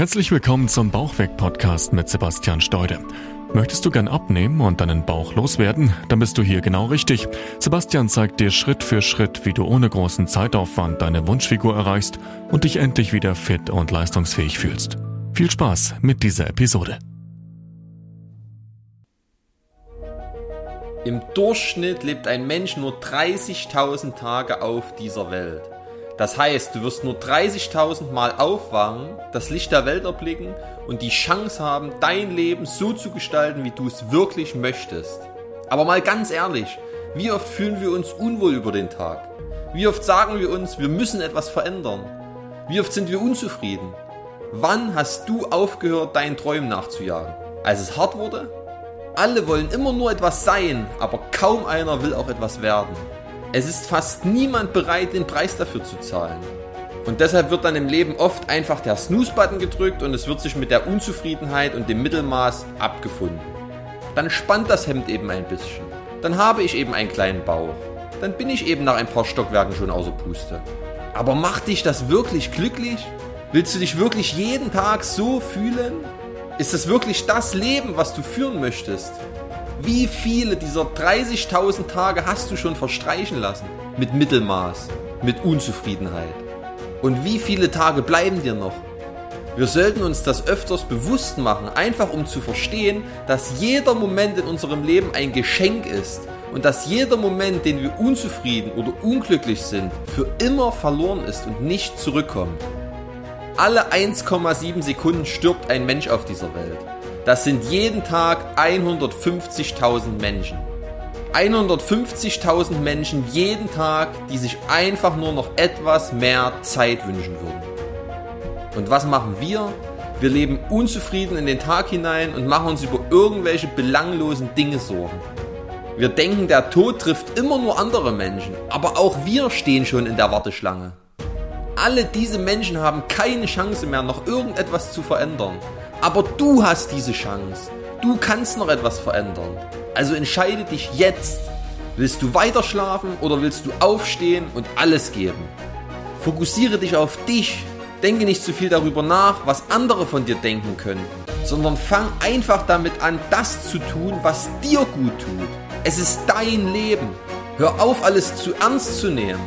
Herzlich willkommen zum Bauchweg-Podcast mit Sebastian Steude. Möchtest du gern abnehmen und deinen Bauch loswerden? Dann bist du hier genau richtig. Sebastian zeigt dir Schritt für Schritt, wie du ohne großen Zeitaufwand deine Wunschfigur erreichst und dich endlich wieder fit und leistungsfähig fühlst. Viel Spaß mit dieser Episode. Im Durchschnitt lebt ein Mensch nur 30.000 Tage auf dieser Welt. Das heißt, du wirst nur 30.000 Mal aufwachen, das Licht der Welt erblicken und die Chance haben, dein Leben so zu gestalten, wie du es wirklich möchtest. Aber mal ganz ehrlich, wie oft fühlen wir uns unwohl über den Tag? Wie oft sagen wir uns, wir müssen etwas verändern? Wie oft sind wir unzufrieden? Wann hast du aufgehört, deinen Träumen nachzujagen? Als es hart wurde? Alle wollen immer nur etwas sein, aber kaum einer will auch etwas werden. Es ist fast niemand bereit, den Preis dafür zu zahlen. Und deshalb wird dann im Leben oft einfach der Snooze-Button gedrückt und es wird sich mit der Unzufriedenheit und dem Mittelmaß abgefunden. Dann spannt das Hemd eben ein bisschen. Dann habe ich eben einen kleinen Bauch. Dann bin ich eben nach ein paar Stockwerken schon außer Puste. Aber macht dich das wirklich glücklich? Willst du dich wirklich jeden Tag so fühlen? Ist das wirklich das Leben, was du führen möchtest? Wie viele dieser 30.000 Tage hast du schon verstreichen lassen? Mit Mittelmaß, mit Unzufriedenheit. Und wie viele Tage bleiben dir noch? Wir sollten uns das öfters bewusst machen, einfach um zu verstehen, dass jeder Moment in unserem Leben ein Geschenk ist und dass jeder Moment, den wir unzufrieden oder unglücklich sind, für immer verloren ist und nicht zurückkommt. Alle 1,7 Sekunden stirbt ein Mensch auf dieser Welt. Das sind jeden Tag 150.000 Menschen. 150.000 Menschen jeden Tag, die sich einfach nur noch etwas mehr Zeit wünschen würden. Und was machen wir? Wir leben unzufrieden in den Tag hinein und machen uns über irgendwelche belanglosen Dinge Sorgen. Wir denken, der Tod trifft immer nur andere Menschen, aber auch wir stehen schon in der Warteschlange. Alle diese Menschen haben keine Chance mehr, noch irgendetwas zu verändern. Aber du hast diese Chance. Du kannst noch etwas verändern. Also entscheide dich jetzt. Willst du weiter schlafen oder willst du aufstehen und alles geben? Fokussiere dich auf dich. Denke nicht zu viel darüber nach, was andere von dir denken können, sondern fang einfach damit an, das zu tun, was dir gut tut. Es ist dein Leben. Hör auf, alles zu ernst zu nehmen.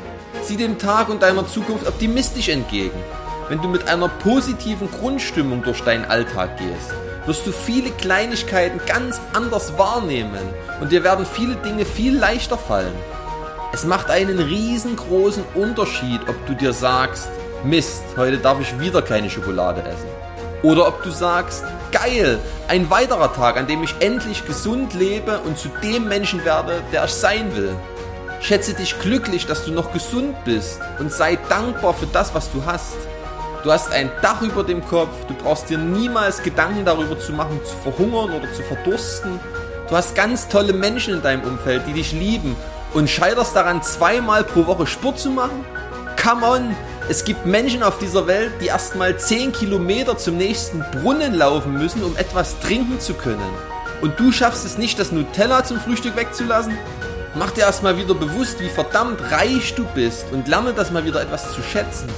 Sieh dem Tag und deiner Zukunft optimistisch entgegen. Wenn du mit einer positiven Grundstimmung durch deinen Alltag gehst, wirst du viele Kleinigkeiten ganz anders wahrnehmen und dir werden viele Dinge viel leichter fallen. Es macht einen riesengroßen Unterschied, ob du dir sagst, Mist, heute darf ich wieder keine Schokolade essen. Oder ob du sagst, geil, ein weiterer Tag, an dem ich endlich gesund lebe und zu dem Menschen werde, der ich sein will. Schätze dich glücklich, dass du noch gesund bist und sei dankbar für das, was du hast. Du hast ein Dach über dem Kopf, du brauchst dir niemals Gedanken darüber zu machen, zu verhungern oder zu verdursten. Du hast ganz tolle Menschen in deinem Umfeld, die dich lieben und scheiterst daran, zweimal pro Woche Sport zu machen? Come on! Es gibt Menschen auf dieser Welt, die erstmal 10 Kilometer zum nächsten Brunnen laufen müssen, um etwas trinken zu können. Und du schaffst es nicht, das Nutella zum Frühstück wegzulassen? Mach dir erstmal wieder bewusst, wie verdammt reich du bist und lerne das mal wieder etwas zu schätzen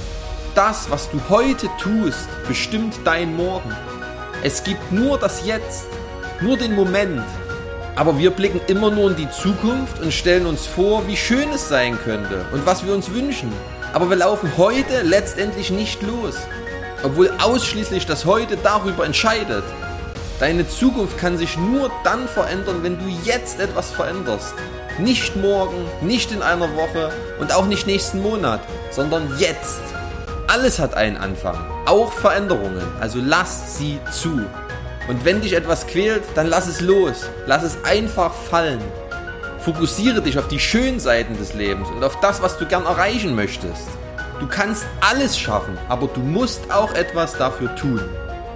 das, was du heute tust, bestimmt dein Morgen. Es gibt nur das Jetzt, nur den Moment. Aber wir blicken immer nur in die Zukunft und stellen uns vor, wie schön es sein könnte und was wir uns wünschen. Aber wir laufen heute letztendlich nicht los, obwohl ausschließlich das Heute darüber entscheidet. Deine Zukunft kann sich nur dann verändern, wenn du jetzt etwas veränderst. Nicht morgen, nicht in einer Woche und auch nicht nächsten Monat, sondern jetzt. Alles hat einen Anfang, auch Veränderungen, also lass sie zu. Und wenn dich etwas quält, dann lass es los, lass es einfach fallen. Fokussiere dich auf die schönen Seiten des Lebens und auf das, was du gern erreichen möchtest. Du kannst alles schaffen, aber du musst auch etwas dafür tun.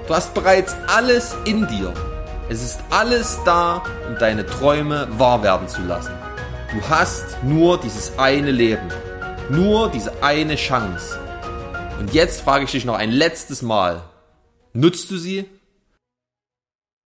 Du hast bereits alles in dir. Es ist alles da, um deine Träume wahr werden zu lassen. Du hast nur dieses eine Leben, nur diese eine Chance. Und jetzt frage ich dich noch ein letztes Mal. Nutzt du sie?